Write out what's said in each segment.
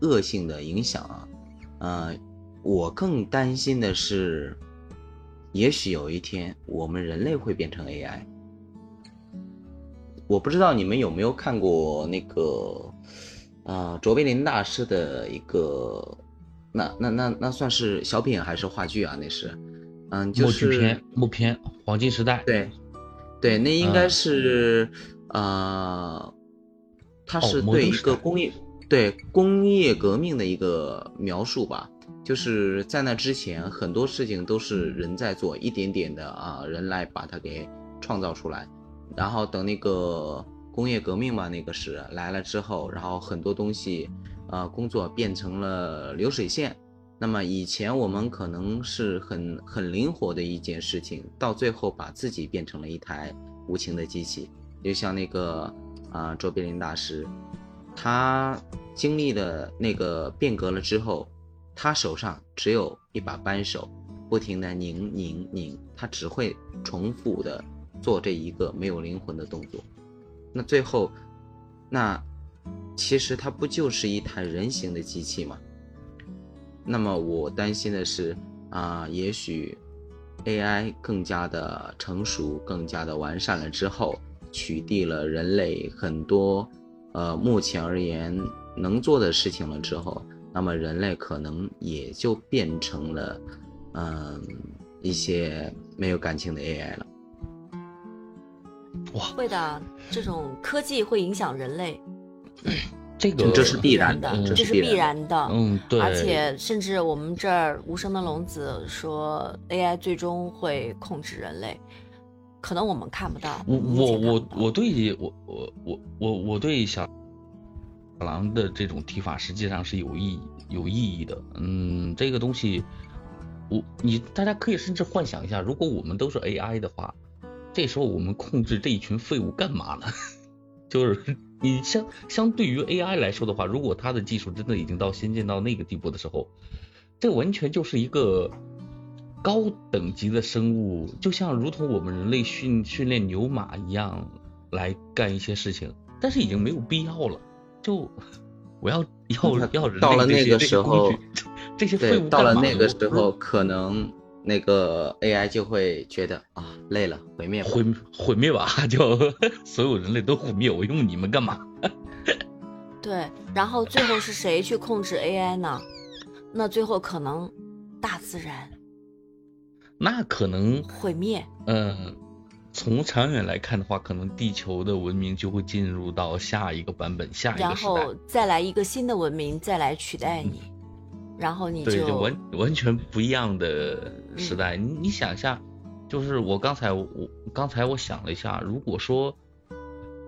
恶性的影响啊。呃，我更担心的是，也许有一天我们人类会变成 AI。我不知道你们有没有看过那个，呃，卓别林大师的一个，那那那那算是小品还是话剧啊？那是，嗯，就是木片，木片，黄金时代。对，对，那应该是，呃，他是对一个工业，对工业革命的一个描述吧。就是在那之前，很多事情都是人在做，一点点的啊，人来把它给创造出来。然后等那个工业革命嘛，那个是来了之后，然后很多东西，呃，工作变成了流水线。那么以前我们可能是很很灵活的一件事情，到最后把自己变成了一台无情的机器。就像那个啊，卓别林大师，他经历了那个变革了之后，他手上只有一把扳手，不停的拧拧拧，他只会重复的。做这一个没有灵魂的动作，那最后，那其实它不就是一台人形的机器吗？那么我担心的是啊，也许 AI 更加的成熟、更加的完善了之后，取缔了人类很多呃目前而言能做的事情了之后，那么人类可能也就变成了嗯一些没有感情的 AI 了。哇，会的，这种科技会影响人类，这个这是必然的，这是必然的。嗯，对。而且甚至我们这儿无声的龙子说，AI 最终会控制人类，可能我们看不到。我我我我对我我我我我对小狼的这种提法实际上是有意有意义的。嗯，这个东西，我你大家可以甚至幻想一下，如果我们都是 AI 的话。这时候我们控制这一群废物干嘛呢？就是你相相对于 AI 来说的话，如果它的技术真的已经到先进到那个地步的时候，这完全就是一个高等级的生物，就像如同我们人类训训练牛马一样来干一些事情，但是已经没有必要了。就 我要要要人到了那个时候，这些废物到了那个时候可能。那个 AI 就会觉得啊累了，毁灭毁毁灭吧，就所有人类都毁灭，我用你们干嘛？对，然后最后是谁去控制 AI 呢？那最后可能大自然，那可能毁灭。嗯，从长远来看的话，可能地球的文明就会进入到下一个版本，下一个然后再来一个新的文明，再来取代你。然后你就完完全不一样的时代，你你想一下，就是我刚才我刚才我想了一下，如果说，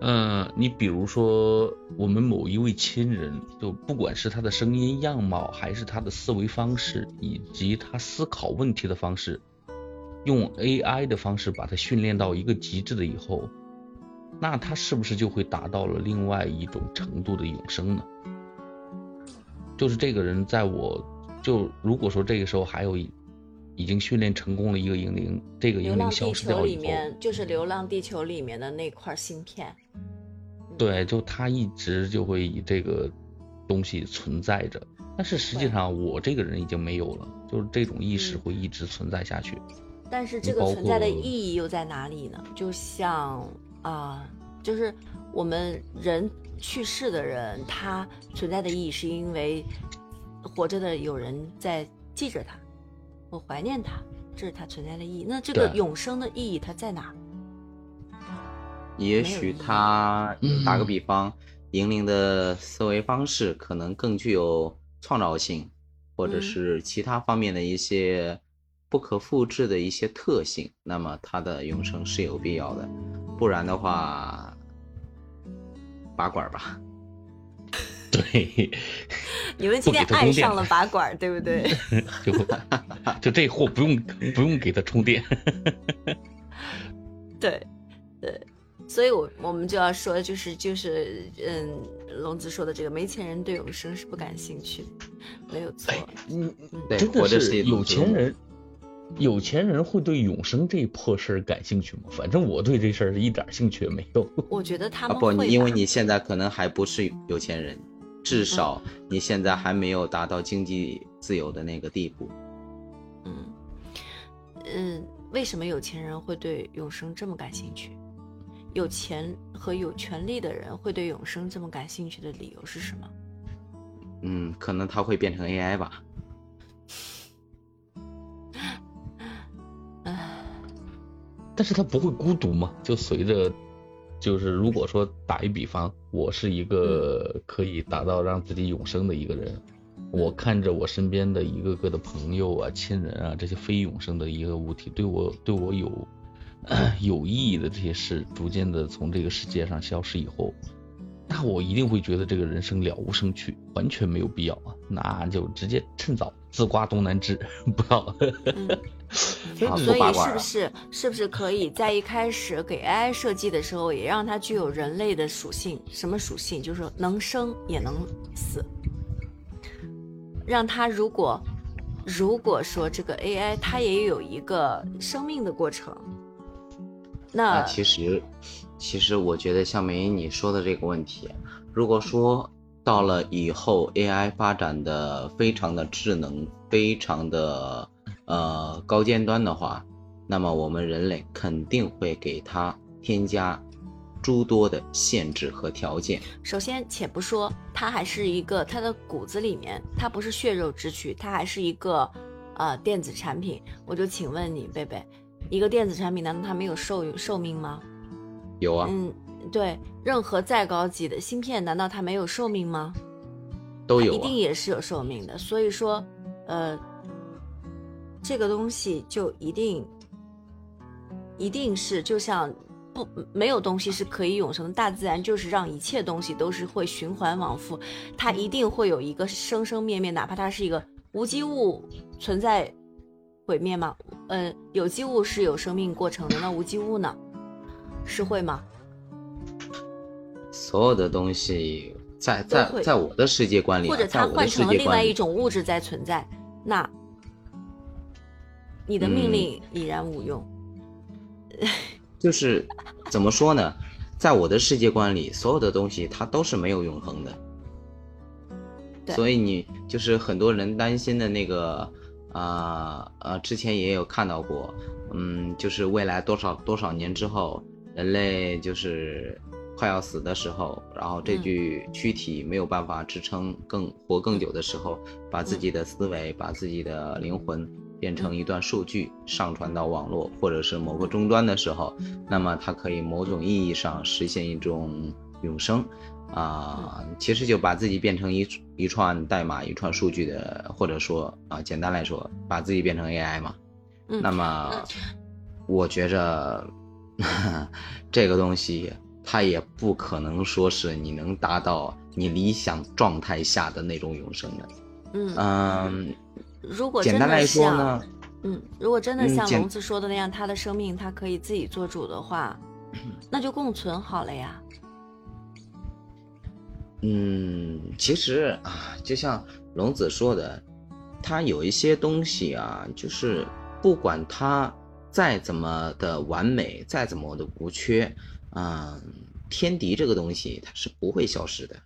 嗯，你比如说我们某一位亲人，就不管是他的声音样貌，还是他的思维方式，以及他思考问题的方式，用 AI 的方式把它训练到一个极致的以后，那他是不是就会达到了另外一种程度的永生呢？就是这个人，在我就如果说这个时候还有已经训练成功了一个英灵，这个英灵消失掉以后，就是《流浪地球》里面的那块芯片。对，就他一直就会以这个东西存在着，但是实际上我这个人已经没有了，就是这种意识会一直存在下去。但是这个存在的意义又在哪里呢？就像啊，就是我们人。去世的人，他存在的意义是因为活着的有人在记着他，我怀念他，这是他存在的意义。那这个永生的意义它在哪？也许他打个比方，银铃的思维方式可能更具有创造性，或者是其他方面的一些不可复制的一些特性，那么它的永生是有必要的，不然的话。拔管吧，对，你们今天爱上了拔管，对不对？就就这货不用不用给他充电，对对，所以我我们就要说，就是就是嗯，龙子说的这个没钱人对永生是不感兴趣，没有错，嗯嗯，真的是有钱人。有钱人会对永生这破事儿感兴趣吗？反正我对这事儿是一点兴趣也没有。我觉得他们不，因为你现在可能还不是有钱人，至少你现在还没有达到经济自由的那个地步。嗯嗯，为什么有钱人会对永生这么感兴趣？有钱和有权利的人会对永生这么感兴趣的理由是什么？嗯，可能他会变成 AI 吧。但是他不会孤独嘛？就随着，就是如果说打一比方，我是一个可以达到让自己永生的一个人，我看着我身边的一个个的朋友啊、亲人啊这些非永生的一个物体，对我对我有 有意义的这些事，逐渐的从这个世界上消失以后，那我一定会觉得这个人生了无生趣，完全没有必要啊，那就直接趁早自刮东南枝，不要。所以是不是是不是可以在一开始给 AI 设计的时候，也让它具有人类的属性？什么属性？就是能生也能死。让它如果如果说这个 AI 它也有一个生命的过程，那其实其实我觉得像梅姨你说的这个问题，如果说到了以后 AI 发展的非常的智能，非常的。呃，高尖端的话，那么我们人类肯定会给它添加诸多的限制和条件。首先，且不说它还是一个它的骨子里面，它不是血肉之躯，它还是一个呃电子产品。我就请问你，贝贝，一个电子产品难道它没有寿寿命吗？有啊。嗯，对，任何再高级的芯片，难道它没有寿命吗？都有，一定也是有寿命的。所以说，呃。这个东西就一定，一定是就像不没有东西是可以永生的，大自然就是让一切东西都是会循环往复，它一定会有一个生生灭灭，哪怕它是一个无机物存在毁灭吗？嗯，有机物是有生命过程的，那无机物呢？是会吗？所有的东西在在在我的世界观里，或者它换成了另外一种物质在存在，那。你的命令已然无用，就是怎么说呢？在我的世界观里，所有的东西它都是没有永恒的。所以你就是很多人担心的那个啊呃，之前也有看到过，嗯，就是未来多少多少年之后，人类就是快要死的时候，然后这具躯体没有办法支撑更活更久的时候，把自己的思维，把自己的灵魂。变成一段数据上传到网络或者是某个终端的时候，那么它可以某种意义上实现一种永生，啊，其实就把自己变成一一串代码、一串数据的，或者说啊，简单来说，把自己变成 AI 嘛。那么，我觉着 这个东西它也不可能说是你能达到你理想状态下的那种永生的。嗯嗯。如果简单来说呢，嗯，如果真的像龙子说的那样，他的生命他可以自己做主的话，那就共存好了呀。嗯，其实啊，就像龙子说的，他有一些东西啊，就是不管他再怎么的完美，再怎么的无缺，嗯，天敌这个东西它是不会消失的。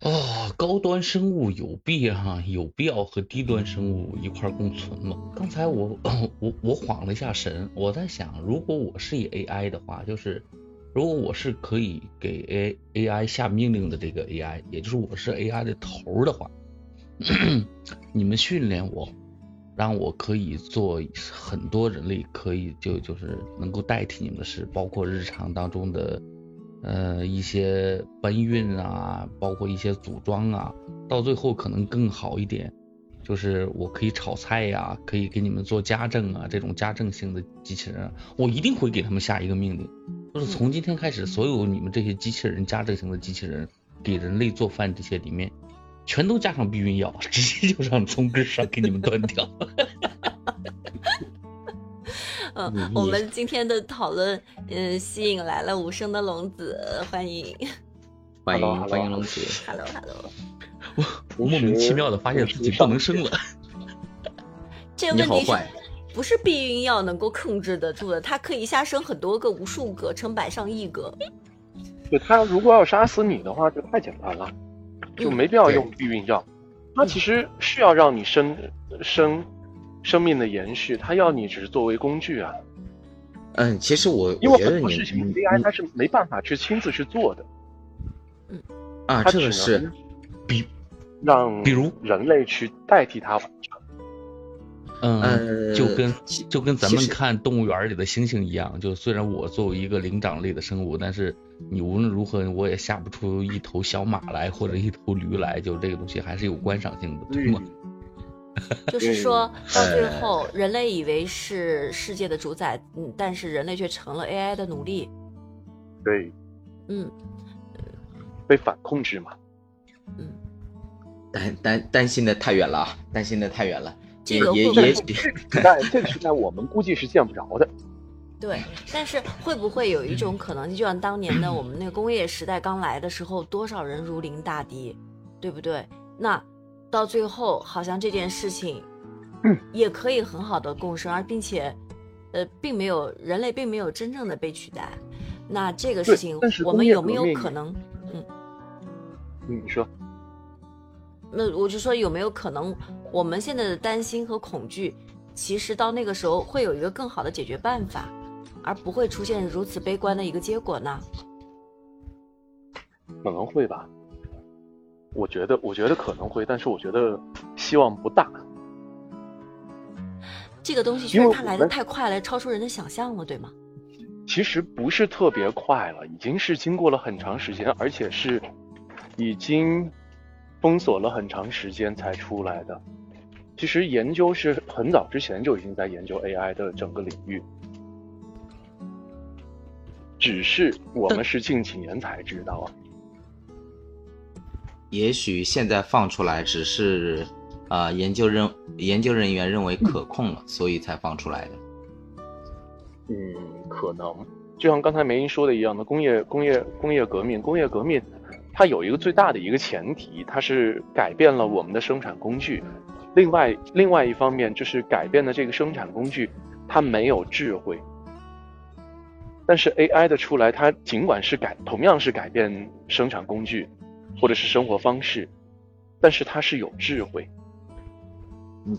啊，高端生物有必哈有必要和低端生物一块共存吗？刚才我我我晃了一下神，我在想，如果我是以 AI 的话，就是如果我是可以给 A AI 下命令的这个 AI，也就是我是 AI 的头的话，你们训练我，让我可以做很多人类可以就就是能够代替你们的事，包括日常当中的。呃，一些搬运啊，包括一些组装啊，到最后可能更好一点，就是我可以炒菜呀，可以给你们做家政啊，这种家政型的机器人，我一定会给他们下一个命令，就是从今天开始，所有你们这些机器人家政型的机器人给人类做饭这些里面，全都加上避孕药，直接就让从根上给你们断掉。嗯，我们今天的讨论，嗯，吸引来了无声的龙子，欢迎，欢迎欢迎龙子，Hello Hello，我我莫名其妙的发现自己不能生了，这个问题是不是避孕药能够控制得住的？它可以一下生很多个、无数个、成百上亿个。对，它如果要杀死你的话，就太简单了。就没必要用避孕药。它其实是要让你生生生命的延续，它要你只是作为工具啊。嗯，其实我因为很多事情 AI 它是没办法去亲自去做的。嗯啊，这个是比让比如人类去代替它完成。嗯，就跟就跟咱们看动物园里的猩猩一样，就虽然我作为一个灵长类的生物，但是你无论如何我也下不出一头小马来或者一头驴来，就这个东西还是有观赏性的，对吗？就是说到最后，人类以为是世界的主宰，嗯，但是人类却成了 AI 的奴隶。对，嗯，被反控制嘛。嗯，担担担心的太远了啊，担心的太远了。这个也也许时代，这个时代我们估计是见不着的。对，但是会不会有一种可能，就像当年的我们那个工业时代刚来的时候，多少人如临大敌，对不对？那到最后，好像这件事情，也可以很好的共生，而并且，呃，并没有人类并没有真正的被取代。那这个事情，我们有没有可能？嗯，你说。那我就说有没有可能，我们现在的担心和恐惧，其实到那个时候会有一个更好的解决办法，而不会出现如此悲观的一个结果呢？可能会吧，我觉得，我觉得可能会，但是我觉得希望不大。这个东西确实它来的太快了，超出人的想象了，对吗？其实不是特别快了，已经是经过了很长时间，而且是已经。封锁了很长时间才出来的，其实研究是很早之前就已经在研究 AI 的整个领域，只是我们是近几年才知道啊。也许现在放出来只是呃研究人研究人员认为可控了，所以才放出来的。嗯，可能就像刚才梅英说的一样的，工业工业工业革命工业革命。它有一个最大的一个前提，它是改变了我们的生产工具。另外，另外一方面就是改变的这个生产工具，它没有智慧。但是 AI 的出来，它尽管是改，同样是改变生产工具或者是生活方式，但是它是有智慧。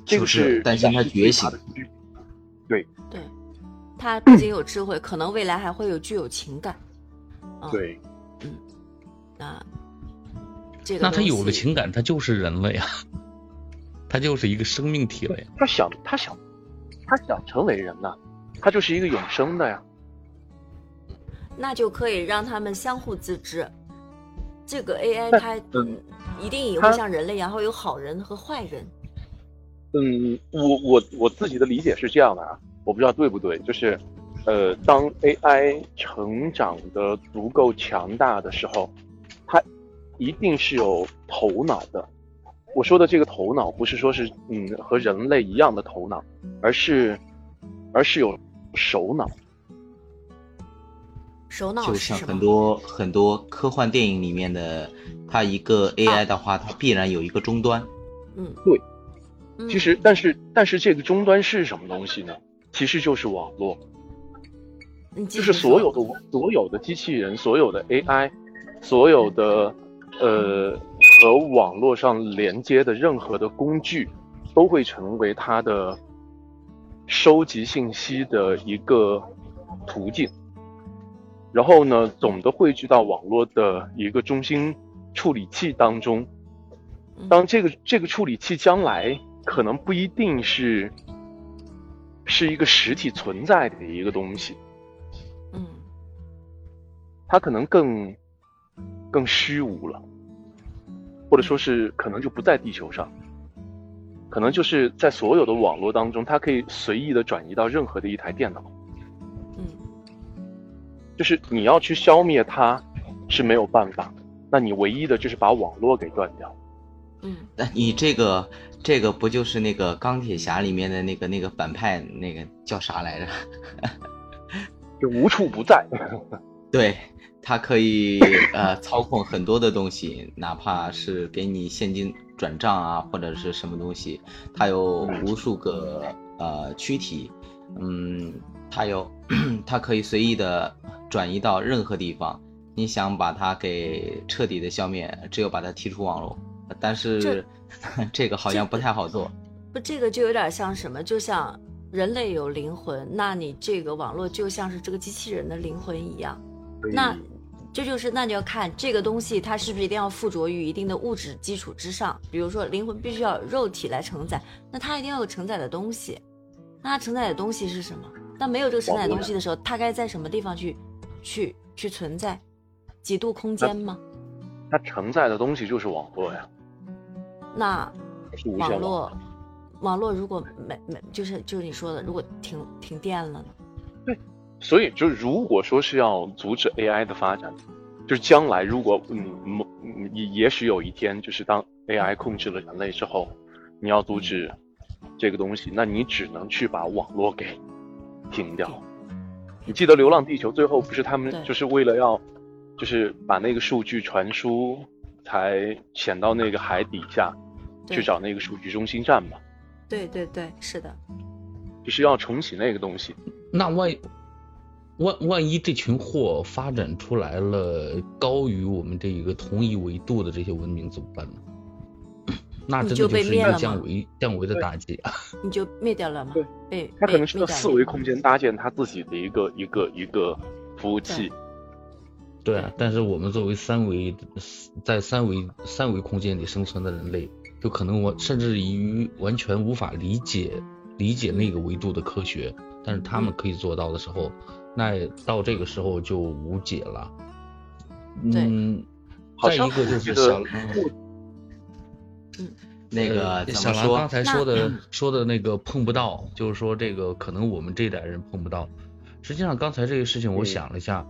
这个是担心它觉醒。对对，它不仅有智慧，可能未来还会有具有情感。对。嗯那这个那他有了情感，他就是人了呀，他就是一个生命体了呀。他想，他想，他想成为人呐，他就是一个永生的呀。那就可以让他们相互自知。这个 AI 它嗯，一定也会像人类一样，会有好人和坏人。嗯，我我我自己的理解是这样的啊，我不知道对不对，就是呃，当 AI 成长的足够强大的时候。它一定是有头脑的。我说的这个头脑，不是说是嗯和人类一样的头脑，而是而是有首脑。首脑就像很多很多科幻电影里面的，它一个 AI 的话，它必然有一个终端。嗯，对。其实，但是但是这个终端是什么东西呢？其实就是网络。就是所有的所有的机器人，所有的 AI，所有的。呃，和网络上连接的任何的工具，都会成为它的收集信息的一个途径。然后呢，总的汇聚到网络的一个中心处理器当中。当这个这个处理器将来可能不一定是是一个实体存在的一个东西，嗯，它可能更。更虚无了，或者说是可能就不在地球上，可能就是在所有的网络当中，它可以随意的转移到任何的一台电脑。嗯，就是你要去消灭它是没有办法，那你唯一的就是把网络给断掉。嗯，那你这个这个不就是那个钢铁侠里面的那个那个反派那个叫啥来着？就无处不在。对。它可以呃操控很多的东西，哪怕是给你现金转账啊，或者是什么东西，它有无数个呃躯体，嗯，它有 它可以随意的转移到任何地方，你想把它给彻底的消灭，只有把它踢出网络。但是这 个好像不太好做。不，这个就有点像什么？就像人类有灵魂，那你这个网络就像是这个机器人的灵魂一样。那这就是，那就要看这个东西，它是不是一定要附着于一定的物质基础之上？比如说，灵魂必须要肉体来承载，那它一定要有承载的东西。那它承载的东西是什么？那没有这个承载东西的时候，它该在什么地方去去去存在？几度空间吗？它承载的东西就是网络呀。那网络，网络如果没没，就是就是你说的，如果停停电了呢？对，所以就如果说是要阻止 AI 的发展，就是将来如果嗯某也也许有一天，就是当 AI 控制了人类之后，你要阻止这个东西，那你只能去把网络给停掉。你记得《流浪地球》最后不是他们就是为了要。就是把那个数据传输，才潜到那个海底下，去找那个数据中心站吗。对对对，是的。就是要重启那个东西。那万万万一这群货发展出来了高于我们这一个同一维度的这些文明怎么办呢？那真的就是一个降维降维的打击啊！你就灭掉了吗？对，被它可能是个四维空间搭建它自己的一个一个一个服务器。对啊，但是我们作为三维，在三维三维空间里生存的人类，就可能我甚至于完全无法理解理解那个维度的科学，但是他们可以做到的时候，那到这个时候就无解了。嗯，再一个就是小，嗯，那个小兰刚才说的说的那个碰不到，就是说这个可能我们这代人碰不到。实际上刚才这个事情我想了一下。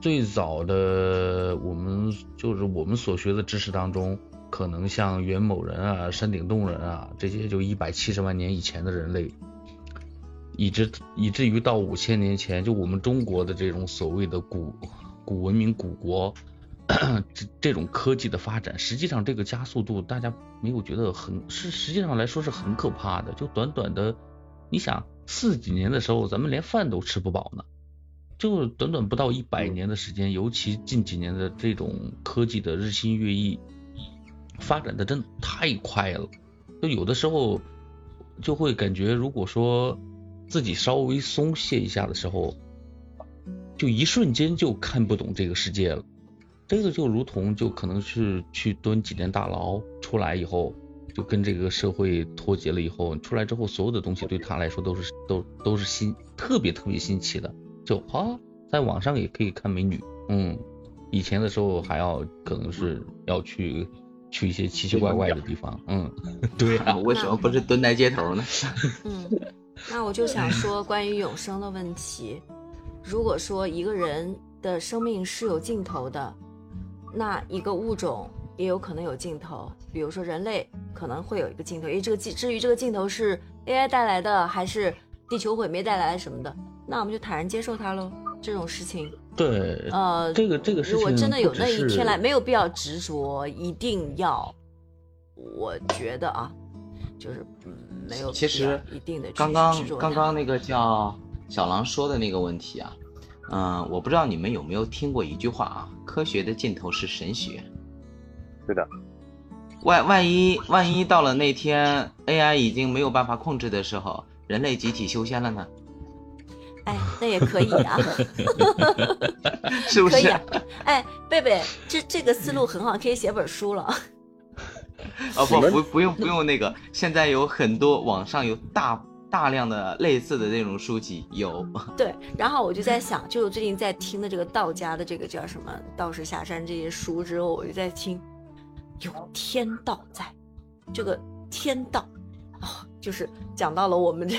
最早的我们就是我们所学的知识当中，可能像元谋人啊、山顶洞人啊这些，就一百七十万年以前的人类，以至以至于到五千年前，就我们中国的这种所谓的古古文明古国，这这种科技的发展，实际上这个加速度，大家没有觉得很是实际上来说是很可怕的。就短短的，你想四几年的时候，咱们连饭都吃不饱呢。就短短不到一百年的时间，尤其近几年的这种科技的日新月异，发展的真的太快了。就有的时候就会感觉，如果说自己稍微松懈一下的时候，就一瞬间就看不懂这个世界了。这个就如同就可能是去蹲几年大牢出来以后，就跟这个社会脱节了以后，出来之后所有的东西对他来说都是都都是新特别特别新奇的。就啊，在网上也可以看美女，嗯，以前的时候还要可能是要去去一些奇奇怪怪的地方，嗯，对啊，为什么不是蹲在街头呢？嗯，那我就想说关于永生的问题，如果说一个人的生命是有尽头的，那一个物种也有可能有尽头，比如说人类可能会有一个尽头，因为这个镜至于这个尽头是 AI 带来的还是地球毁灭带来什么的。那我们就坦然接受它喽，这种事情。对，呃，这个这个事情，如果真的有那一天来，没有必要执着，一定要。我觉得啊，就是没有其实一定的刚刚刚刚那个叫小狼说的那个问题啊，嗯，我不知道你们有没有听过一句话啊，科学的尽头是神学。是的。万万一万一到了那天，AI 已经没有办法控制的时候，人类集体修仙了呢？哎，那也可以啊，是不是？可以。哎，贝贝，这这个思路很好，可以写本书了。哦不不不用不用那个，现在有很多网上有大大量的类似的那种书籍有。对，然后我就在想，就我最近在听的这个道家的这个叫什么《道士下山》这些书之后，我就在听，有天道在，这个天道哦，就是讲到了我们这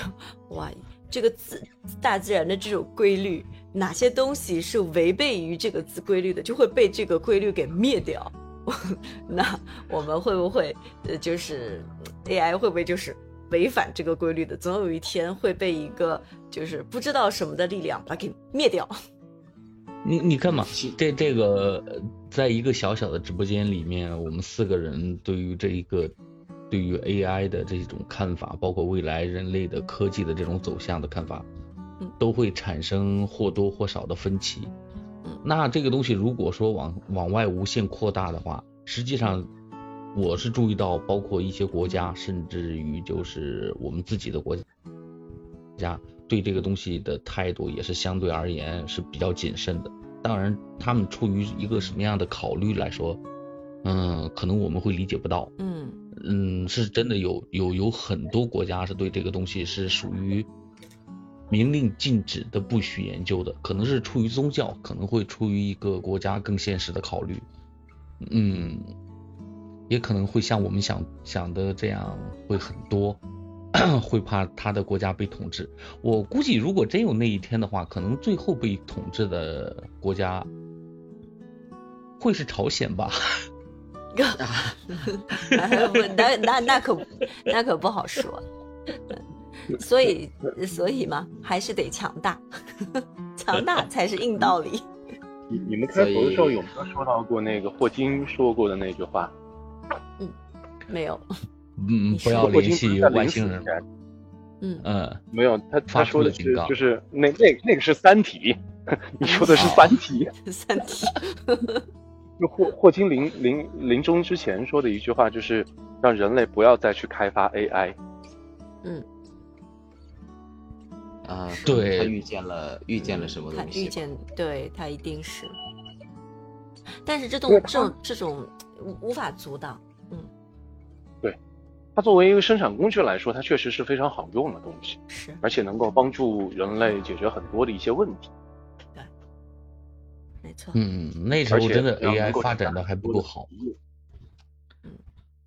哇。这个自大自然的这种规律，哪些东西是违背于这个自规律的，就会被这个规律给灭掉。那我们会不会，呃，就是 AI 会不会就是违反这个规律的？总有一天会被一个就是不知道什么的力量把它给灭掉。你你看嘛，这这个在一个小小的直播间里面，我们四个人对于这一个。对于 AI 的这种看法，包括未来人类的科技的这种走向的看法，都会产生或多或少的分歧。嗯，那这个东西如果说往往外无限扩大的话，实际上我是注意到，包括一些国家，甚至于就是我们自己的国家，对这个东西的态度也是相对而言是比较谨慎的。当然，他们出于一个什么样的考虑来说，嗯，可能我们会理解不到。嗯嗯，是真的有有有很多国家是对这个东西是属于。明令禁止的不许研究的，可能是出于宗教，可能会出于一个国家更现实的考虑，嗯，也可能会像我们想想的这样，会很多，会怕他的国家被统治。我估计，如果真有那一天的话，可能最后被统治的国家会是朝鲜吧？那那那可那可不好说。所以，所以嘛，还是得强大，强大才是硬道理。你你们开头的时候有没有说到过那个霍金说过的那句话？嗯，没有。嗯，不要联系外星人。嗯嗯，没有，他他说的是就是那那那个是《三体》，你说的是《三体》。三体。就霍霍金临临临终之前说的一句话，就是让人类不要再去开发 AI。嗯。啊，对，他遇见了遇见了什么东西？他遇见，对他一定是。但是这种这种这种无法阻挡，嗯，对，它作为一个生产工具来说，它确实是非常好用的东西，是，而且能够帮助人类解决很多的一些问题。对，没错。嗯，那时候真的 AI 发展的还不够好。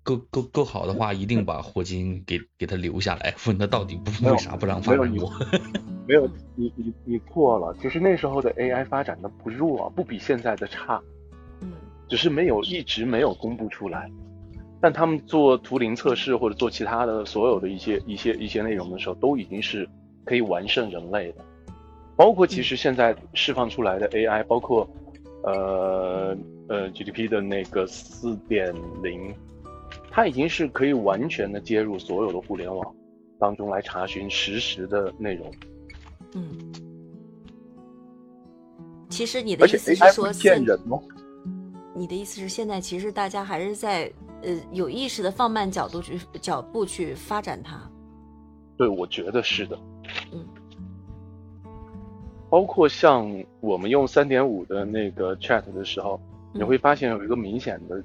够够够好的话，一定把霍金给给他留下来，问他到底不为啥不让发展过？没有，你你你错了。其实那时候的 AI 发展的不弱，不比现在的差。嗯，只是没有一直没有公布出来。但他们做图灵测试或者做其他的所有的一些一些一些内容的时候，都已经是可以完胜人类的。包括其实现在释放出来的 AI，包括呃呃 GDP 的那个四点零。它已经是可以完全的接入所有的互联网当中来查询实时的内容。嗯，其实你的意思是说，骗人吗？你的意思是现在其实大家还是在呃有意识的放慢角度去脚步去发展它。对，我觉得是的。嗯，包括像我们用三点五的那个 Chat 的时候，你会发现有一个明显的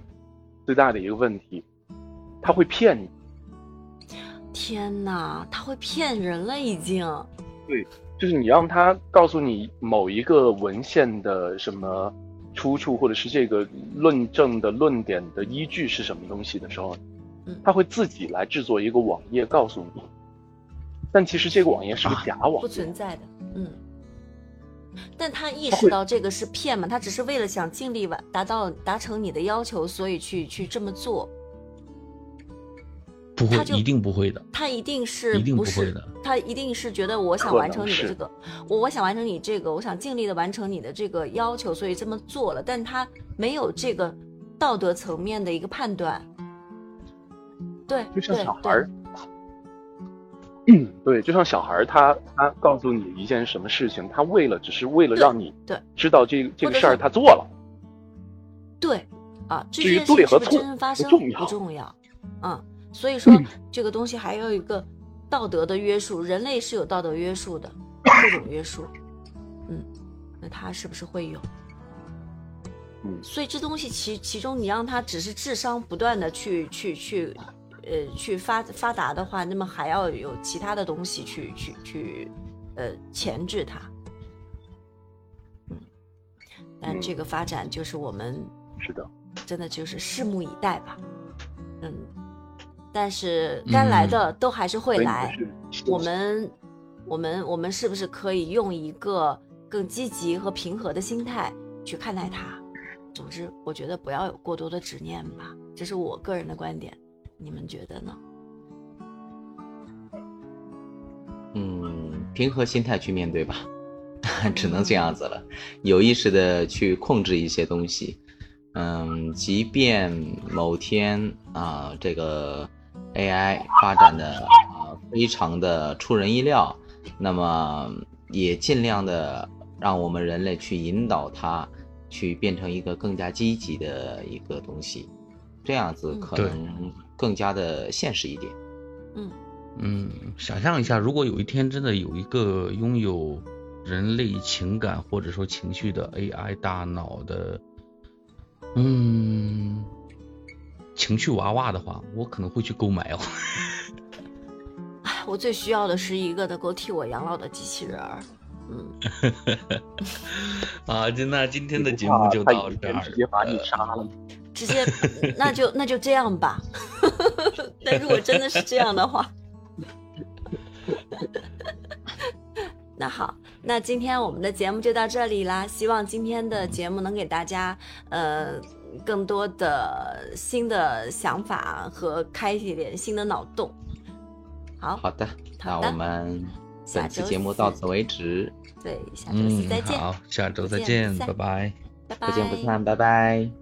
最大的一个问题。他会骗你，天哪，他会骗人了已经。对，就是你让他告诉你某一个文献的什么出处，或者是这个论证的论点的依据是什么东西的时候，他会自己来制作一个网页告诉你。但其实这个网页是个假网，不存在的。嗯。但他意识到这个是骗嘛？他只是为了想尽力完达到达成你的要求，所以去去这么做。不会，一定不会的。他一定是一定不会的。他一定是觉得我想完成你的这个，我我想完成你这个，我想尽力的完成你的这个要求，所以这么做了。但他没有这个道德层面的一个判断。对，就像小孩儿，嗯，对，就像小孩儿，他他告诉你一件什么事情，他为了只是为了让你对知道这这个事儿他做了。对，啊，至于对和错不重要，嗯。所以说，这个东西还有一个道德的约束，人类是有道德约束的，各种约束。嗯，那他是不是会有？嗯，所以这东西其其中，你让他只是智商不断的去去去，呃，去发发达的话，那么还要有其他的东西去去去，呃，钳制他。嗯，但这个发展就是我们是的，真的就是拭目以待吧。嗯。但是该来的都还是会来，我们，我们，我们是不是可以用一个更积极和平和的心态去看待它？总之，我觉得不要有过多的执念吧，这是我个人的观点，你们觉得呢？嗯，平和心态去面对吧，只能这样子了，有意识的去控制一些东西，嗯，即便某天啊，这个。AI 发展的啊非常的出人意料，那么也尽量的让我们人类去引导它，去变成一个更加积极的一个东西，这样子可能更加的现实一点。嗯。嗯，想象一下，如果有一天真的有一个拥有人类情感或者说情绪的 AI 大脑的，嗯，情绪娃娃的话，我可能会去购买哦。我最需要的是一个能够替我养老的机器人儿。嗯，啊，那今天的节目就到这儿，直接把你杀了。直接，那就那就这样吧。但如果真的是这样的话，那好，那今天我们的节目就到这里啦。希望今天的节目能给大家呃更多的新的想法和开一点新的脑洞。好好的，那我们本期节目到此为止。对，下周四再见。好，下周再见，拜拜，拜拜，不见不散，拜拜。